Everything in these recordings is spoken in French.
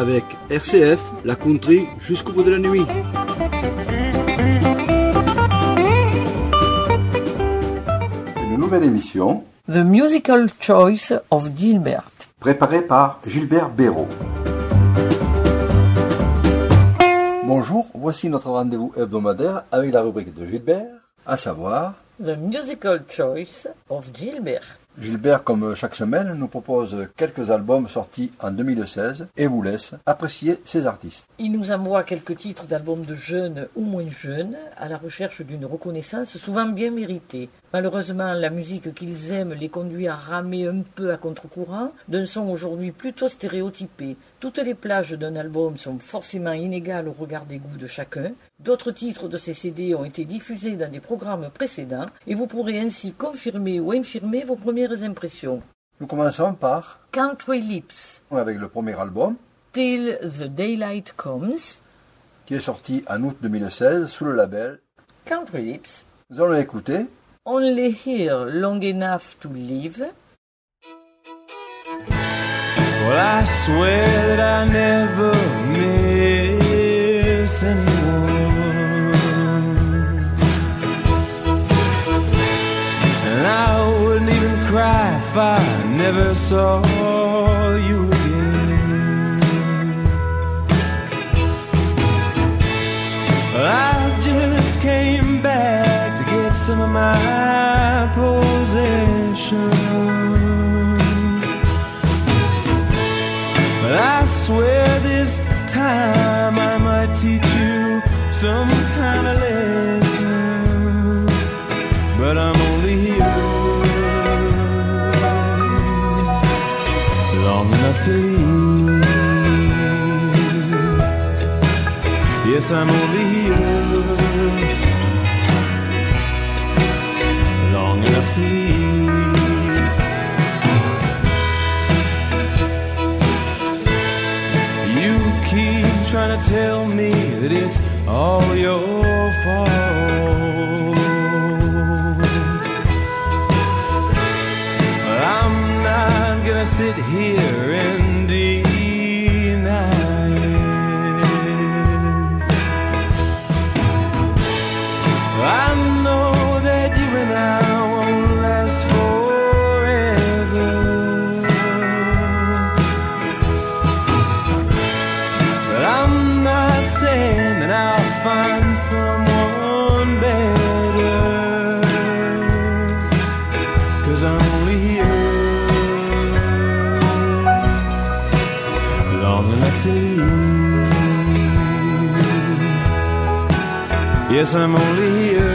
avec RCF, la country jusqu'au bout de la nuit. Une nouvelle émission. The Musical Choice of Gilbert. Préparée par Gilbert Béraud. Bonjour, voici notre rendez-vous hebdomadaire avec la rubrique de Gilbert, à savoir The Musical Choice of Gilbert. Gilbert, comme chaque semaine, nous propose quelques albums sortis en 2016 et vous laisse apprécier ces artistes. Il nous envoie quelques titres d'albums de jeunes ou moins jeunes à la recherche d'une reconnaissance souvent bien méritée. Malheureusement, la musique qu'ils aiment les conduit à ramer un peu à contre-courant d'un son aujourd'hui plutôt stéréotypé. Toutes les plages d'un album sont forcément inégales au regard des goûts de chacun. D'autres titres de ces CD ont été diffusés dans des programmes précédents et vous pourrez ainsi confirmer ou infirmer vos premières impressions. Nous commençons par Country Lips avec le premier album Till the Daylight Comes qui est sorti en août 2016 sous le label Country Lips. Nous allons l'écouter. Only Here Long Enough to Live. Well, I swear that I never miss never I'm only here long enough to leave. You keep trying to tell me that it's all your fault. I'm not gonna sit here Yes, I'm only here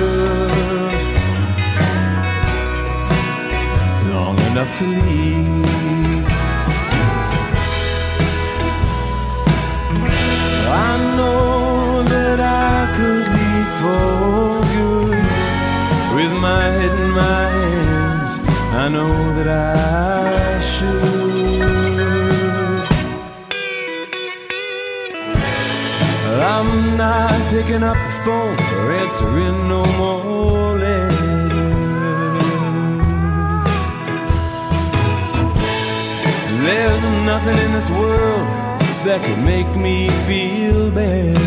long enough to leave. I know that I could leave for good with my head in my hands. I know that I picking up the phone or answering no more letters. There's nothing in this world that could make me feel better.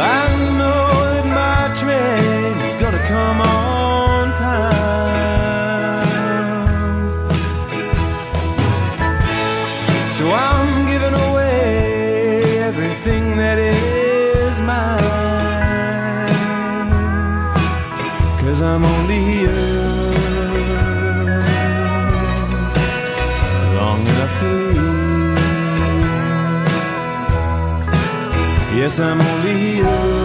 I know that my train's gonna come on I'm only here long enough to leave. Yes, I'm only here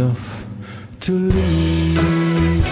enough to leave.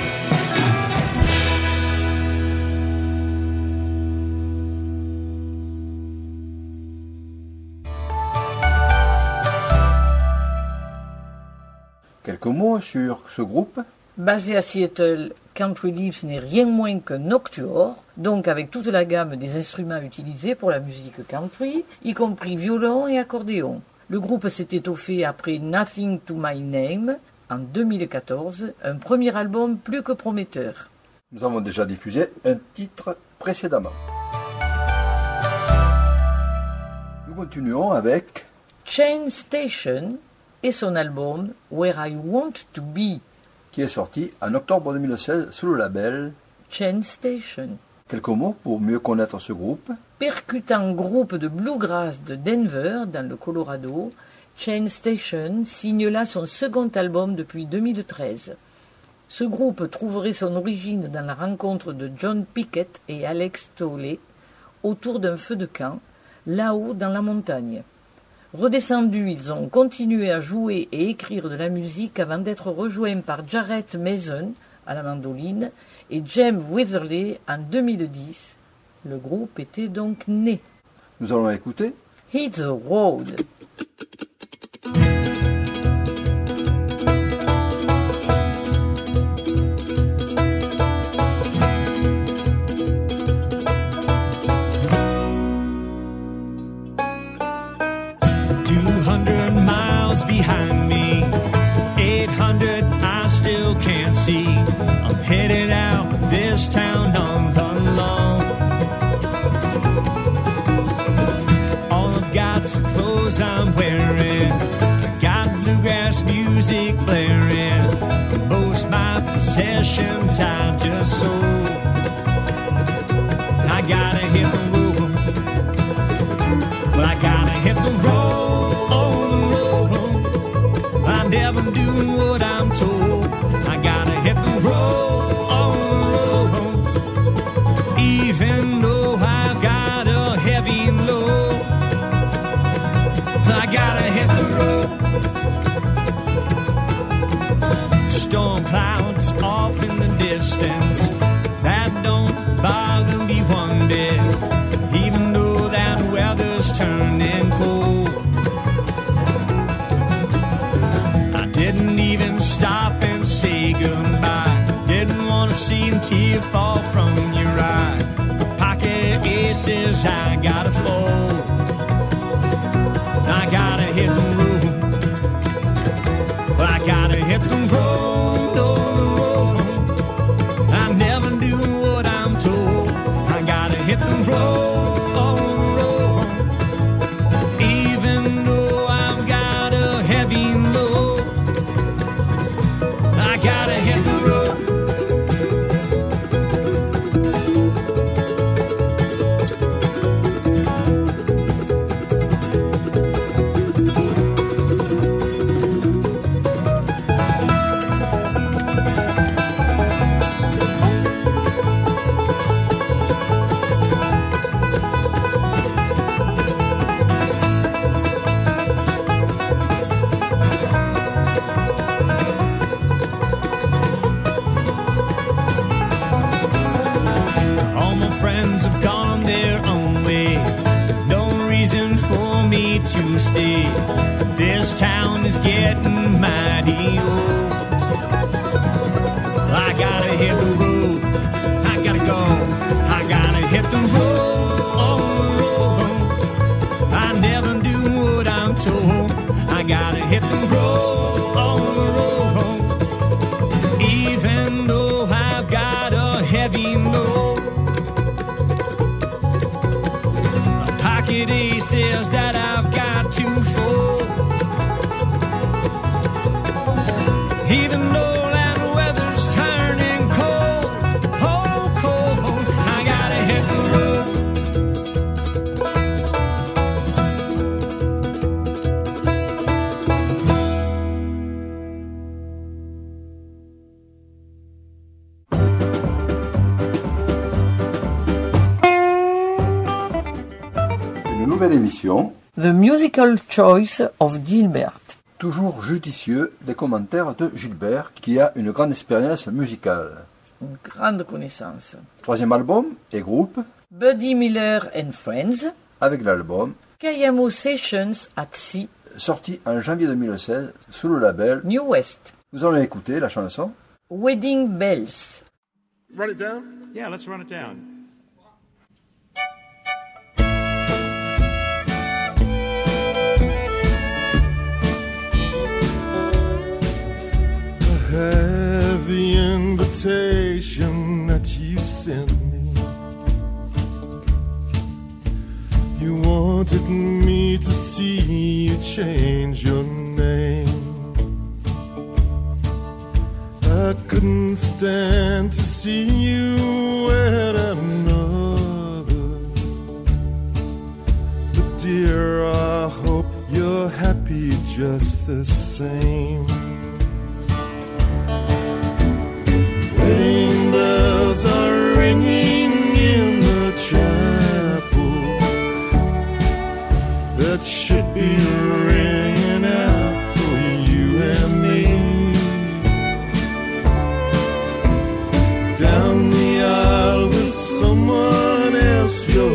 Quelques mots sur ce groupe Basé à Seattle, Country Lips n'est rien moins qu'un noctuor, donc avec toute la gamme des instruments utilisés pour la musique country, y compris violon et accordéon. Le groupe s'est étoffé après Nothing to My Name en 2014, un premier album plus que prometteur. Nous avons déjà diffusé un titre précédemment. Nous continuons avec Chain Station et son album Where I Want to Be, qui est sorti en octobre 2016 sous le label Chain Station. Quelques mots pour mieux connaître ce groupe. Percutant groupe de bluegrass de Denver, dans le Colorado, Chain Station signe là son second album depuis 2013. Ce groupe trouverait son origine dans la rencontre de John Pickett et Alex Tolley autour d'un feu de camp, là-haut dans la montagne. Redescendus, ils ont continué à jouer et écrire de la musique avant d'être rejoints par Jarrett Mason à la mandoline et Jem Witherley en 2010. Le groupe était donc né. Nous allons écouter Hit the Road. Tear fall from your eye. Pocket aces, I gotta fold. Musical Choice of Gilbert. Toujours judicieux les commentaires de Gilbert, qui a une grande expérience musicale. Une grande connaissance. Troisième album et groupe, Buddy Miller and Friends. avec l'album, Kayamo Sessions at Sea, sorti en janvier 2016 sous le label. New West. Nous allons écouter la chanson Wedding Bells. Run it down? Yeah, let's run it down. Have the invitation that you sent me. You wanted me to see you change your name. I couldn't stand to see you wed another. But dear, I hope you're happy just the same. Down the aisle with someone else you're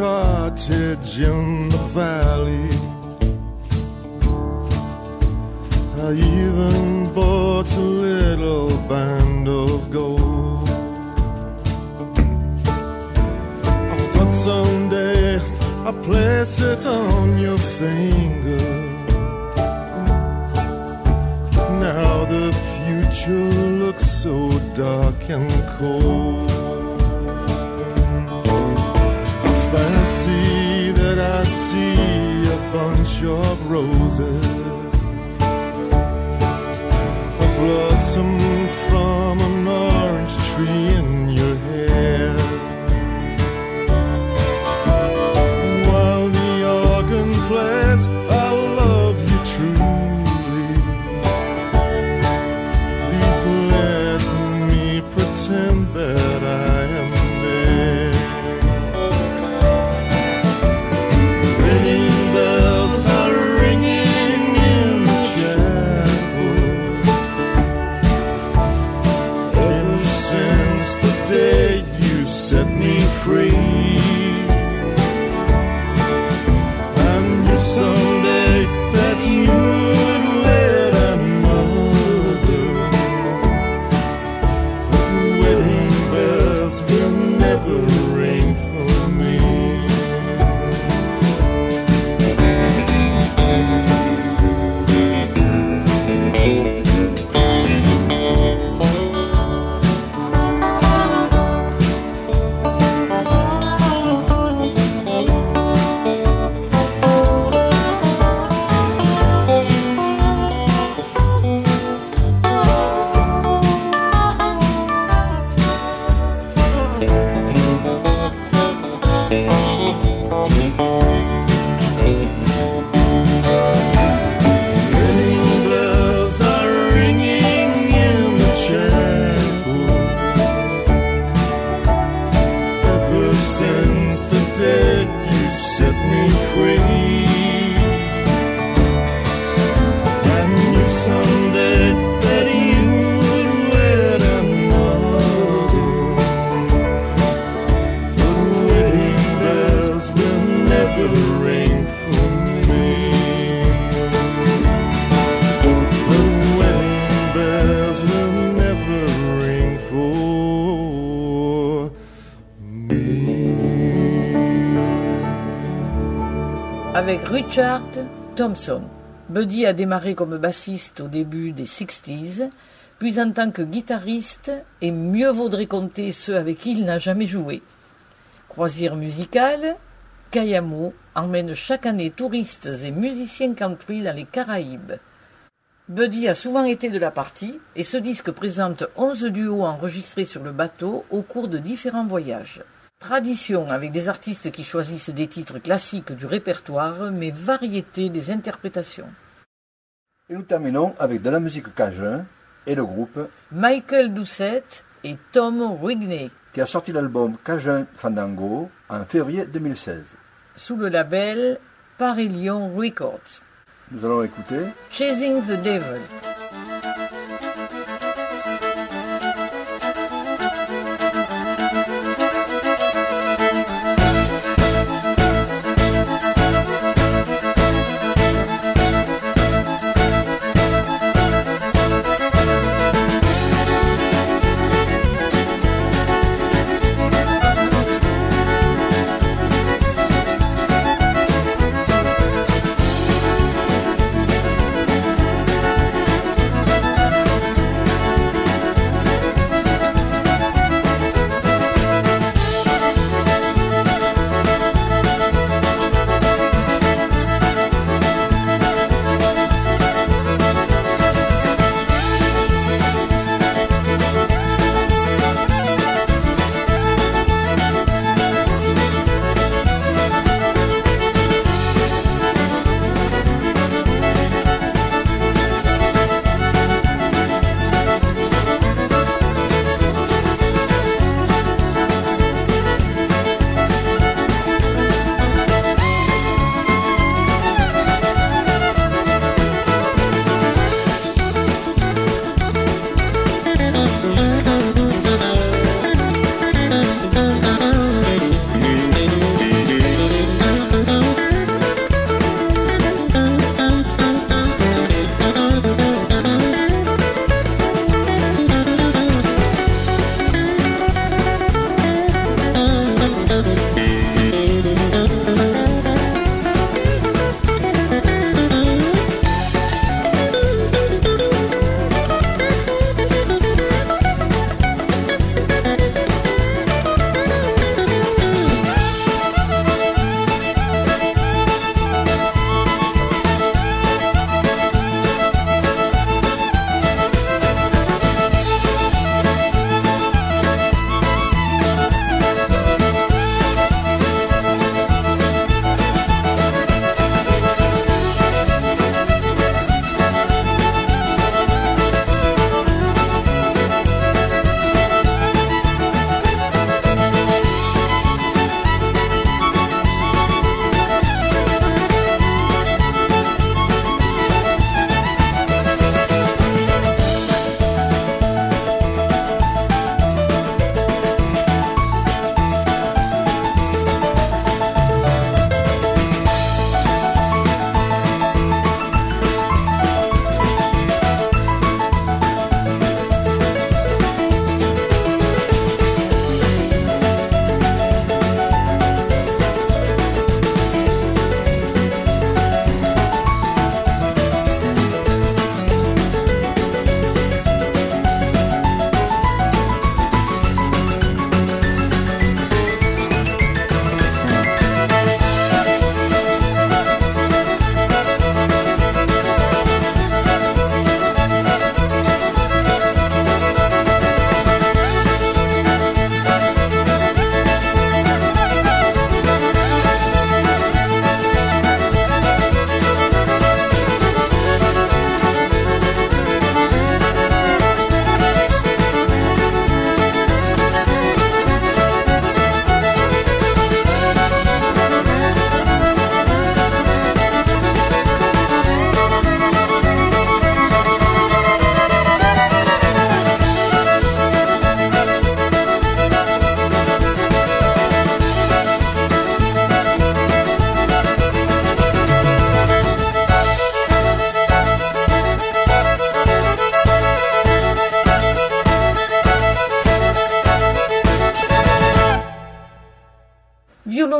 cottage in the valley. I even bought a little band of gold. I thought someday I'd place it on your finger. Now the future looks so dark and cold. Bunch of roses, a blossom Wedding Avec Richard Thompson. Buddy a démarré comme bassiste au début des 60s, puis en tant que guitariste, et mieux vaudrait compter ceux avec qui il n'a jamais joué. Croisière musicale, Kayamo emmène chaque année touristes et musiciens country dans les Caraïbes. Buddy a souvent été de la partie et ce disque présente 11 duos enregistrés sur le bateau au cours de différents voyages. Tradition avec des artistes qui choisissent des titres classiques du répertoire mais variété des interprétations. Et nous terminons avec de la musique cajun et le groupe Michael Doucette et Tom Rigney qui a sorti l'album Cajun Fandango en février 2016. sous le label Parillion Records. Nous allons écouter Chasing the Devil.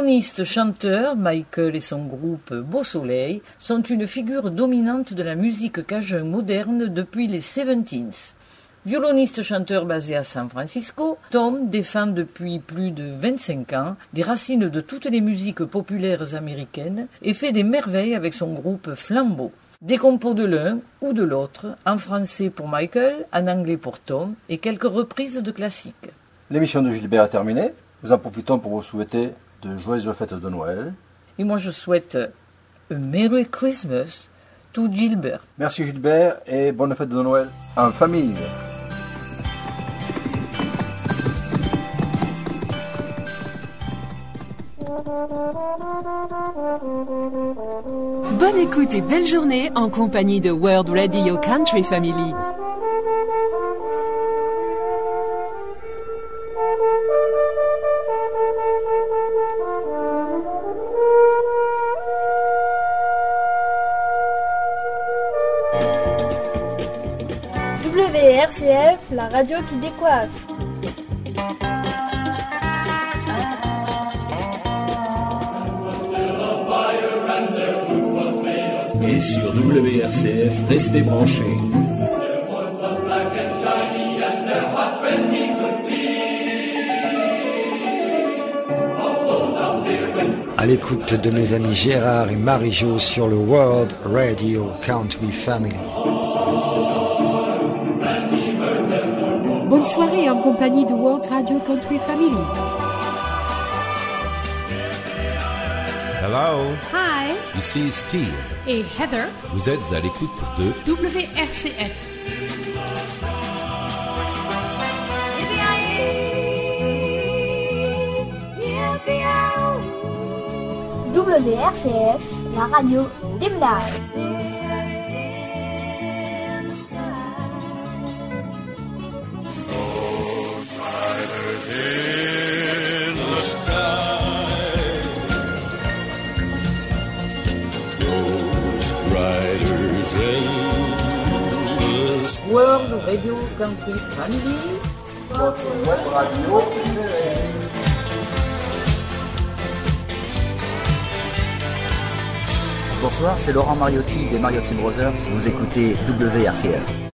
Violoniste-chanteur, Michael et son groupe Beau Soleil sont une figure dominante de la musique cajun moderne depuis les 70s. Violoniste-chanteur basé à San Francisco, Tom défend depuis plus de 25 ans les racines de toutes les musiques populaires américaines et fait des merveilles avec son groupe Flambeau. Des compos de l'un ou de l'autre, en français pour Michael, en anglais pour Tom, et quelques reprises de classiques. L'émission de Gilbert est terminée. Nous en profitons pour vous souhaiter de joyeuses fêtes de Noël. Et moi je souhaite un Merry Christmas to Gilbert. Merci Gilbert et bonne fête de Noël en famille. Bonne écoute et belle journée en compagnie de World Radio Country Family. Radio qui décoiffe. Et sur WRCF, restez branchés. À l'écoute de mes amis Gérard et Marie-Jo sur le World Radio Country Family. En compagnie de World Radio Country Family. Hello, Hi, ici Steve. et Heather, Vous êtes à l'écoute de WRCF. WRCF, la radio des. World Radio Country Family. Bonsoir, c'est Laurent Mariotti des Mariotti Brothers. Vous écoutez WRCF.